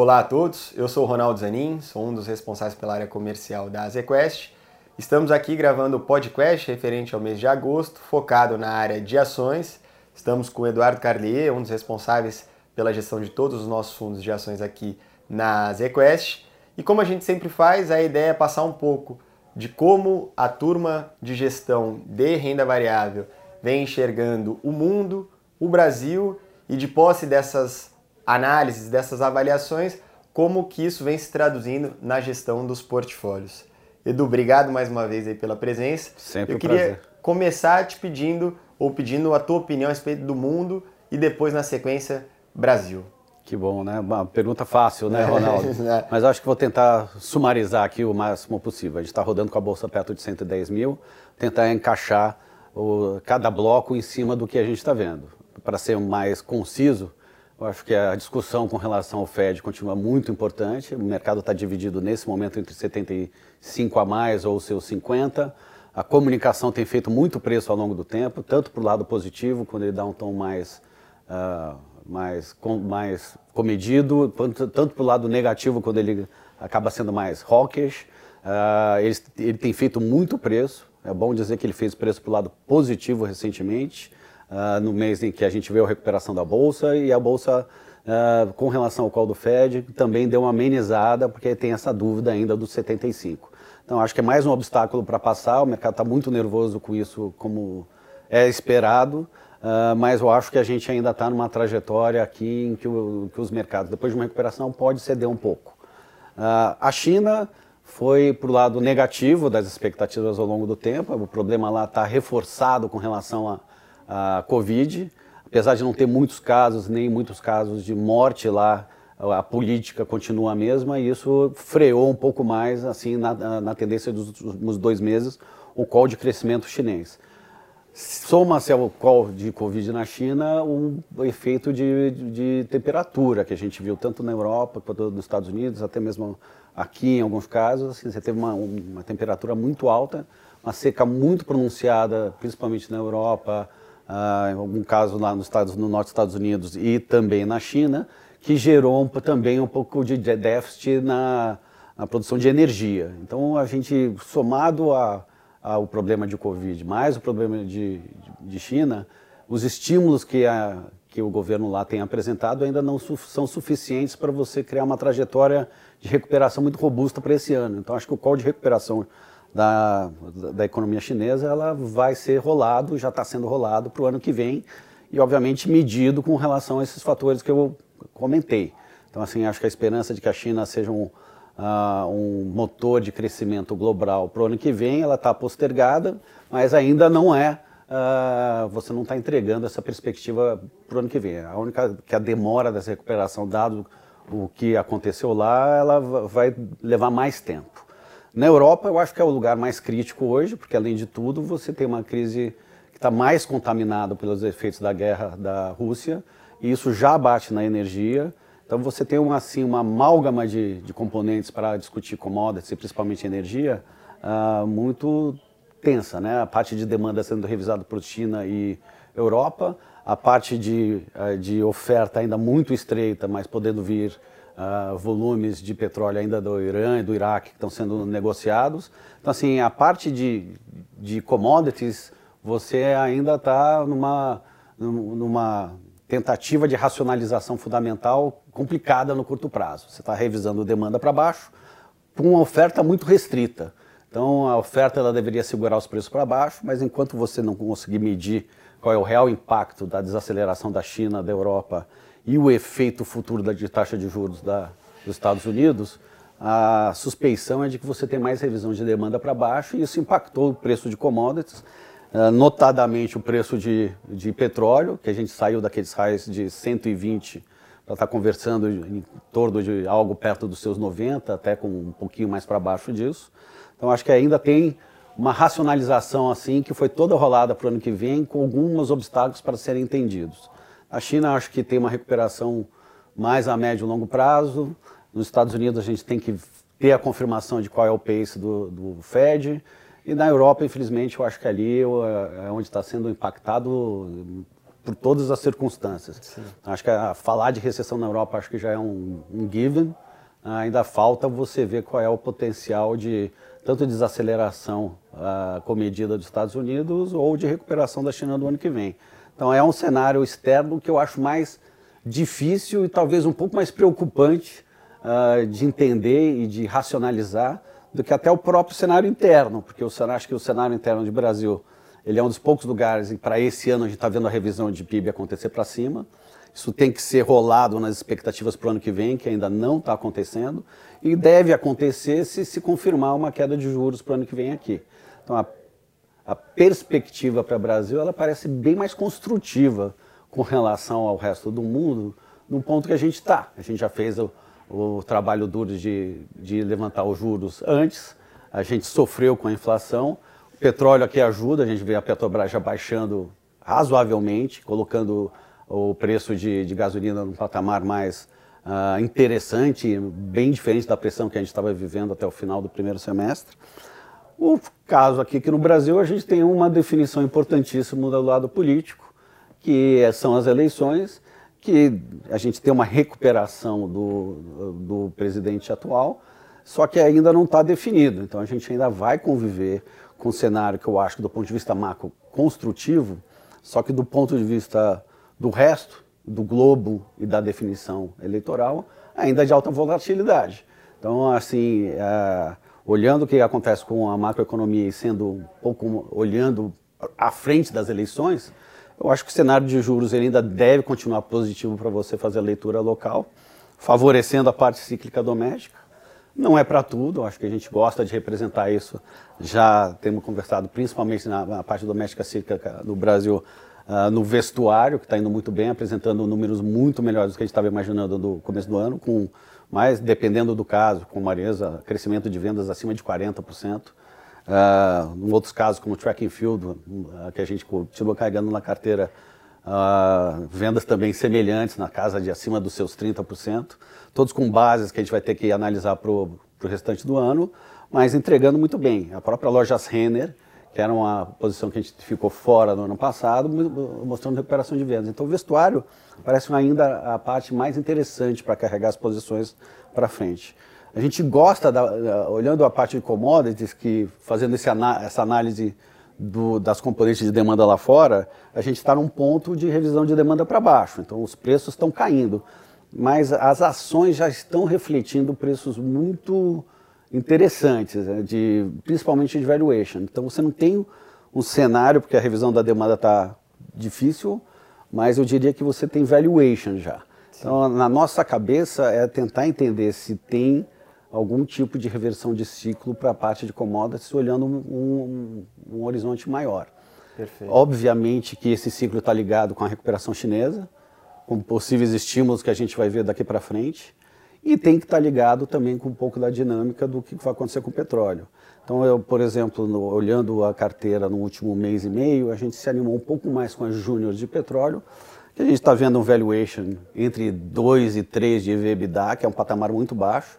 Olá a todos, eu sou Ronaldo Zanin, sou um dos responsáveis pela área comercial da ZQuest. Estamos aqui gravando o podcast referente ao mês de agosto, focado na área de ações. Estamos com o Eduardo Carlier, um dos responsáveis pela gestão de todos os nossos fundos de ações aqui na ZQuest. E como a gente sempre faz, a ideia é passar um pouco de como a turma de gestão de renda variável vem enxergando o mundo, o Brasil e de posse dessas análises, dessas avaliações, como que isso vem se traduzindo na gestão dos portfólios. Edu, obrigado mais uma vez aí pela presença. Sempre Eu queria prazer. começar te pedindo ou pedindo a tua opinião a respeito do mundo e depois na sequência Brasil. Que bom, né? Uma pergunta fácil, né, Ronaldo? É. Mas acho que vou tentar sumarizar aqui o máximo possível. A gente está rodando com a bolsa perto de 110 mil, tentar encaixar o- cada bloco em cima do que a gente está vendo. Para ser mais conciso, eu acho que a discussão com relação ao Fed continua muito importante. O mercado está dividido nesse momento entre 75 a mais ou seus 50. A comunicação tem feito muito preço ao longo do tempo, tanto para o lado positivo, quando ele dá um tom mais ah, mais, com, mais comedido, tanto para o lado negativo, quando ele acaba sendo mais hawkish. Ah, ele, ele tem feito muito preço. É bom dizer que ele fez preço para o lado positivo recentemente, ah, no mês em que a gente viu a recuperação da Bolsa, e a Bolsa, ah, com relação ao call do Fed, também deu uma amenizada, porque tem essa dúvida ainda dos 75. Então, acho que é mais um obstáculo para passar, o mercado está muito nervoso com isso, como é esperado, ah, mas eu acho que a gente ainda está numa trajetória aqui em que, o- que os mercados, depois de uma recuperação, pode ceder um pouco. A China foi para o lado negativo das expectativas ao longo do tempo, o problema lá está reforçado com relação à à Covid, apesar de não ter muitos casos, nem muitos casos de morte lá, a política continua a mesma e isso freou um pouco mais assim na, na- tendência dos últimos dois meses o call de crescimento chinês. Soma-se ao call de Covid na China um efeito de- de temperatura que a gente viu tanto na Europa quanto nos Estados Unidos, até mesmo aqui em alguns casos. Assim, você teve uma, uma temperatura muito alta, uma seca muito pronunciada, principalmente na Europa, ah, em algum caso lá nos Estados, no norte dos Estados Unidos e também na China, que gerou um- também um pouco de déficit na, na produção de energia. Então a gente, somado ao problema de Covid, mais o problema de, de, de China, os estímulos que, a, que o governo lá tem apresentado ainda não su- são suficientes para você criar uma trajetória de recuperação muito robusta para esse ano. Então acho que o call de recuperação da, da, economia chinesa ela vai ser rolado, já está sendo rolado para o ano que vem e obviamente medido com relação a esses fatores que eu comentei. Então assim acho que a esperança de que a China seja um ah, um motor de crescimento global para o ano que vem, ela está postergada, mas ainda não é, ah, você não está entregando essa perspectiva para o ano que vem. A única que a demora dessa recuperação, dado o que aconteceu lá, ela va- vai levar mais tempo. Na Europa, eu acho que é o lugar mais crítico hoje, porque além de tudo, você tem uma crise que está mais contaminada pelos efeitos da guerra da Rússia, e isso já bate na energia. Então você tem uma, assim, uma amálgama de, de componentes para discutir commodities, principalmente energia, ah, muito tensa, né? A parte de demanda sendo revisada por China e Europa, a parte de, ah, de oferta ainda muito estreita, mas podendo vir ah, volumes de petróleo ainda do Irã e do Iraque que estão sendo negociados. Então, assim, a parte de, de commodities, você ainda está numa, num- numa tentativa de racionalização fundamental complicada no curto prazo. Você está revisando demanda para baixo com uma oferta muito restrita. Então, a oferta ela deveria segurar os preços para baixo, mas enquanto você não conseguir medir qual é o real impacto da desaceleração da China, da Europa e o efeito futuro da de taxa de juros da, dos Estados Unidos, a suspeição é de que você tem mais revisão de demanda para baixo e isso impactou o preço de commodities, ah, notadamente o preço de, de petróleo, que a gente saiu daqueles raios de 120 para estar conversando em torno de algo perto dos seus 90, até com um pouquinho mais para baixo disso. Então acho que ainda tem uma racionalização assim que foi toda rolada para o ano que vem, com alguns obstáculos para serem entendidos. A China acho que tem uma recuperação mais a médio e longo prazo. Nos Estados Unidos a gente tem que ter a confirmação de qual é o pace do, do Fed. E na Europa, infelizmente, eu acho que ali é onde está sendo impactado por todas as circunstâncias. Sim. Acho que a, falar de recessão na Europa acho que já é um, um given. Ainda falta você ver qual é o potencial de tanto desaceleração uh, comedida dos Estados Unidos ou de recuperação da China no ano que vem. Então é um cenário externo que eu acho mais difícil e talvez um pouco mais preocupante uh, de entender e de racionalizar do que até o próprio cenário interno, porque eu acho que o cenário interno do Brasil ele é um dos poucos lugares para esse ano a gente está vendo a revisão de PIB acontecer para cima. Isso tem que ser rolado nas expectativas para o ano que vem, que ainda não está acontecendo, e deve acontecer se se confirmar uma queda de juros para o ano que vem aqui. Então a, a perspectiva para o Brasil ela parece bem mais construtiva com relação ao resto do mundo, no ponto que a gente está. A gente já fez o, o trabalho duro de, de levantar os juros antes, a gente sofreu com a inflação, o petróleo aqui ajuda, a gente vê a Petrobras já baixando razoavelmente, colocando o preço de, de gasolina num patamar mais uh, interessante, bem diferente da pressão que a gente estava vivendo até o final do primeiro semestre. O caso aqui que no Brasil a gente tem uma definição importantíssima do lado político, que são as eleições, que a gente tem uma recuperação do, do presidente atual, só que ainda não está definido. Então a gente ainda vai conviver com um cenário que eu acho que do ponto de vista macro construtivo, só que do ponto de vista do resto, do globo e da definição eleitoral, ainda de alta volatilidade. Então, assim, é, olhando o que acontece com a macroeconomia e sendo um pouco olhando à frente das eleições, eu acho que o cenário de juros ainda deve continuar positivo para você fazer a leitura local, favorecendo a parte cíclica doméstica. Não é para tudo, acho que a gente gosta de representar isso. Já temos conversado principalmente na, na parte doméstica cíclica do Brasil, uh, no vestuário, que está indo muito bem, apresentando números muito melhores do que a gente estava imaginando no começo do ano, com mais, dependendo do caso, com Maresa, crescimento de vendas acima de 40%. Uh, em outros casos, como track and field, uh, que a gente continua carregando na carteira, uh, vendas também semelhantes, na casa de acima dos seus 30%, todos com bases que a gente vai ter que analisar para o restante do ano, mas entregando muito bem. A própria loja Renner, que era uma posição que a gente ficou fora no ano passado, mostrando recuperação de vendas. Então o vestuário parece ainda a parte mais interessante para carregar as posições para frente. A gente gosta, da, olhando a parte de commodities, que fazendo esse, essa análise do, das componentes de demanda lá fora, a gente está num ponto de revisão de demanda para baixo. Então os preços estão caindo, mas as ações já estão refletindo preços muito interessantes, né, de, principalmente de valuation. Então você não tem um cenário, porque a revisão da demanda está difícil, mas eu diria que você tem valuation já. Então, na nossa cabeça é tentar entender se tem algum tipo de reversão de ciclo para a parte de commodities, olhando um, um, um horizonte maior. Perfeito. Obviamente que esse ciclo está ligado com a recuperação chinesa, com possíveis estímulos que a gente vai ver daqui para frente, e tem que estar tá ligado também com um pouco da dinâmica do que vai acontecer com o petróleo. Então, eu, por exemplo, no, olhando a carteira no último mês e meio, a gente se animou um pouco mais com as júniores de petróleo, que a gente está vendo um valuation entre 2 e 3 de EBITDA, que é um patamar muito baixo,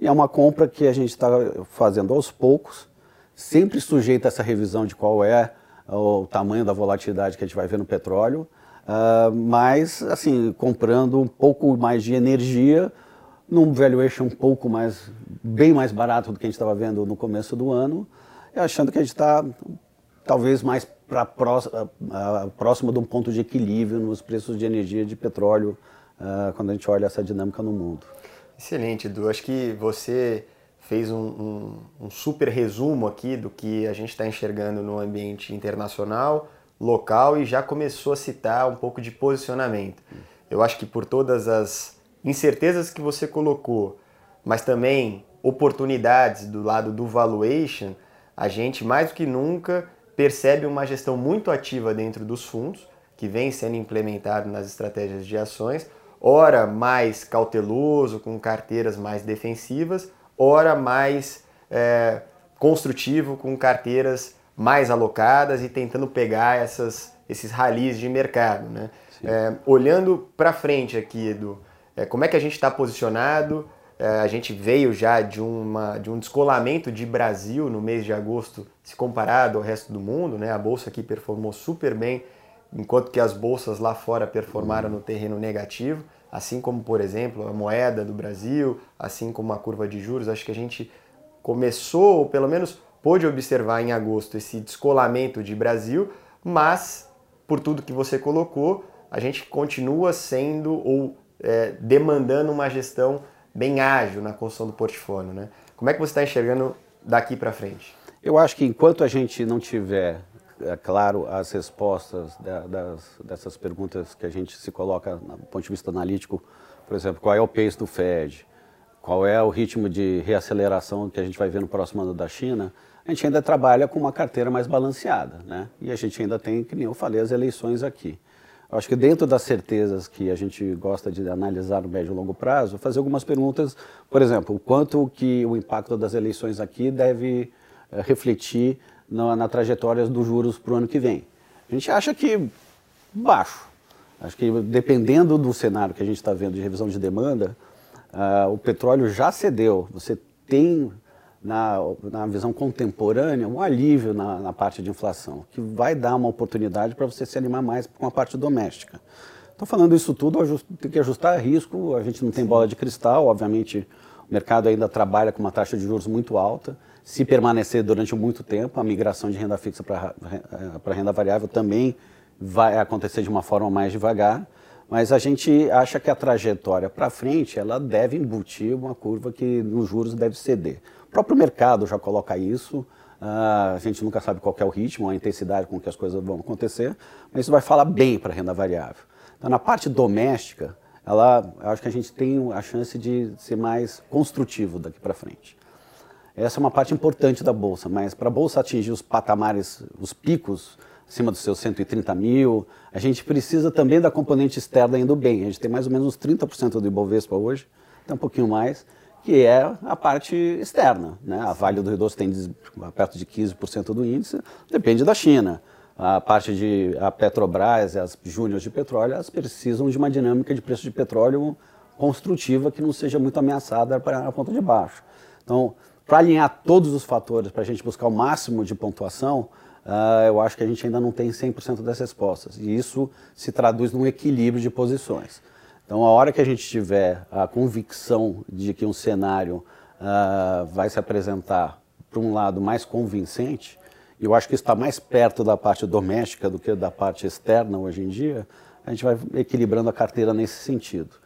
e é uma compra que a gente está fazendo aos poucos, sempre sujeita a essa revisão de qual é o tamanho da volatilidade que a gente vai ver no petróleo, uh, mas, assim, comprando um pouco mais de energia, num valuation um pouco mais, bem mais barato do que a gente estava vendo no começo do ano, achando que a gente está talvez mais para próximo de um ponto de equilíbrio nos preços de energia de petróleo uh, quando a gente olha essa dinâmica no mundo. Excelente, Edu. Acho que você fez um, um, um super resumo aqui do que a gente está enxergando no ambiente internacional, local e já começou a citar um pouco de posicionamento. Eu acho que por todas as incertezas que você colocou, mas também oportunidades do lado do valuation, a gente mais do que nunca percebe uma gestão muito ativa dentro dos fundos, que vem sendo implementado nas estratégias de ações, ora mais cauteloso, com carteiras mais defensivas, ora mais é, construtivo, com carteiras mais alocadas e tentando pegar essas, esses ralis de mercado. Né? É, olhando para frente aqui, Edu, é, como é que a gente está posicionado? É, a gente veio já de, uma, de um descolamento de Brasil no mês de agosto, se comparado ao resto do mundo. Né? A bolsa aqui performou super bem enquanto que as bolsas lá fora performaram no terreno negativo, assim como, por exemplo, a moeda do Brasil, assim como a curva de juros. Acho que a gente começou, ou pelo menos pôde observar em agosto, esse descolamento de Brasil, mas, por tudo que você colocou, a gente continua sendo ou é, demandando uma gestão bem ágil na construção do portfólio. Né? Como é que você está enxergando daqui para frente? Eu acho que enquanto a gente não tiver, é claro, as respostas da, das, dessas perguntas que a gente se coloca do ponto de vista analítico, por exemplo, qual é o pace do Fed, qual é o ritmo de reaceleração que a gente vai ver no próximo ano da China, a gente ainda trabalha com uma carteira mais balanceada, né? E a gente ainda tem, nem eu falei, as eleições aqui. Acho que dentro das certezas que a gente gosta de analisar no médio e longo prazo, fazer algumas perguntas, por exemplo, o quanto que o impacto das eleições aqui deve é, refletir na, na trajetória dos juros para o ano que vem. A gente acha que baixo. Acho que dependendo do cenário que a gente está vendo de revisão de demanda, uh, o petróleo já cedeu. Você tem na, na visão contemporânea, um alívio na, na parte de inflação, que vai dar uma oportunidade para você se animar mais com a parte doméstica. Estou falando isso tudo, tem que ajustar risco, a gente não tem bola de cristal, obviamente o mercado ainda trabalha com uma taxa de juros muito alta. Se permanecer durante muito tempo, a migração de renda fixa para renda variável também vai acontecer de uma forma mais devagar. Mas a gente acha que a trajetória para frente ela deve embutir uma curva que nos juros deve ceder. O próprio mercado já coloca isso. Uh, a gente nunca sabe qual é o ritmo, a intensidade com que as coisas vão acontecer, mas isso vai falar bem para a renda variável. Então, na parte doméstica, ela, acho que a gente tem a chance de ser mais construtivo daqui para frente. Essa é uma parte importante da bolsa, mas para a bolsa atingir os patamares, os picos, acima dos seus 130 mil, a gente precisa também da componente externa indo bem. A gente tem mais ou menos uns 30% do Ibovespa hoje, até um pouquinho mais, que é a parte externa. Né? A Vale do Rio Doce tem perto de 15% do índice, depende da China. A parte de a Petrobras, as júniores de petróleo, elas precisam de uma dinâmica de preço de petróleo construtiva que não seja muito ameaçada para a ponta de baixo. Então, para alinhar todos os fatores, para a gente buscar o máximo de pontuação, uh, eu acho que a gente ainda não tem 100% das respostas. E isso se traduz num equilíbrio de posições. Então, a hora que a gente tiver a convicção de que um cenário uh, vai se apresentar para um lado mais convincente, eu acho que está mais perto da parte doméstica do que da parte externa hoje em dia, a gente vai equilibrando a carteira nesse sentido.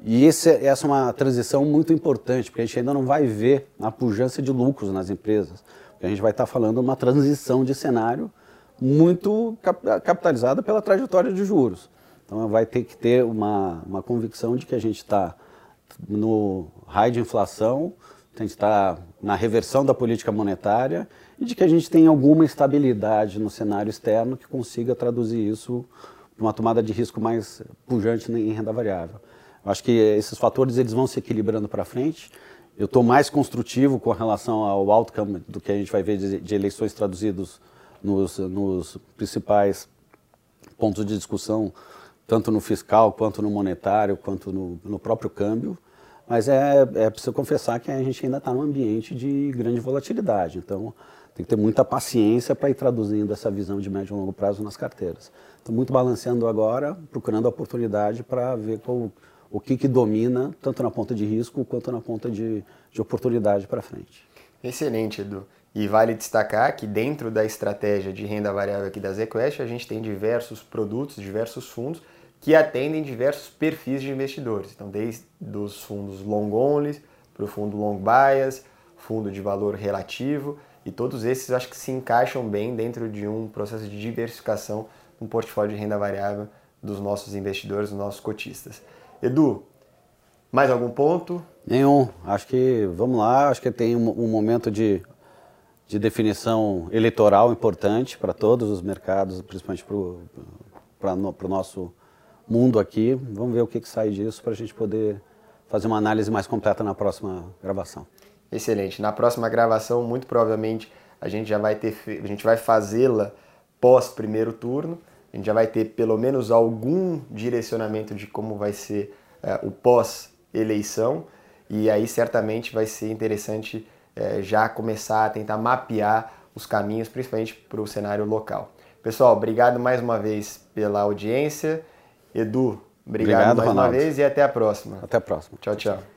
E esse, essa é uma transição muito importante, porque a gente ainda não vai ver a pujança de lucros nas empresas. A gente vai estar falando de uma transição de cenário muito capitalizada pela trajetória de juros. Então vai ter que ter uma, uma convicção de que a gente está no raio de inflação, a gente está na reversão da política monetária e de que a gente tem alguma estabilidade no cenário externo que consiga traduzir isso para uma tomada de risco mais pujante em renda variável. Eu acho que esses fatores eles vão se equilibrando para frente. Eu estou mais construtivo com relação ao outcome do que a gente vai ver de, de eleições traduzidos nos, nos principais pontos de discussão tanto no fiscal, quanto no monetário, quanto no, no próprio câmbio. Mas é, é preciso confessar que a gente ainda está num ambiente de grande volatilidade. Então, tem que ter muita paciência para ir traduzindo essa visão de médio e longo prazo nas carteiras. Estou muito balanceando agora, procurando a oportunidade para ver qual, o que, que domina, tanto na ponta de risco quanto na ponta de, de oportunidade para frente. Excelente, Edu. E vale destacar que dentro da estratégia de renda variável aqui da ZQuest, a gente tem diversos produtos, diversos fundos que atendem diversos perfis de investidores. Então, desde os fundos long only para o fundo long bias, fundo de valor relativo, e todos esses acho que se encaixam bem dentro de um processo de diversificação no portfólio de renda variável dos nossos investidores, dos nossos cotistas. Edu, mais algum ponto? Nenhum. Acho que, vamos lá, acho que tem um, um momento de, de definição eleitoral importante para todos os mercados, principalmente para o nosso mundo aqui. Vamos ver o que, que sai disso para a gente poder fazer uma análise mais completa na próxima gravação. Excelente. Na próxima gravação, muito provavelmente a gente já vai ter, a gente vai fazê-la pós primeiro turno. A gente já vai ter pelo menos algum direcionamento de como vai ser uh, o pós eleição e aí certamente vai ser interessante uh, já começar a tentar mapear os caminhos, principalmente para o cenário local. Pessoal, obrigado mais uma vez pela audiência. Edu, obrigado, Obrigado, mais Ronaldo. uma vez e até a próxima. Até a próxima. Tchau, tchau.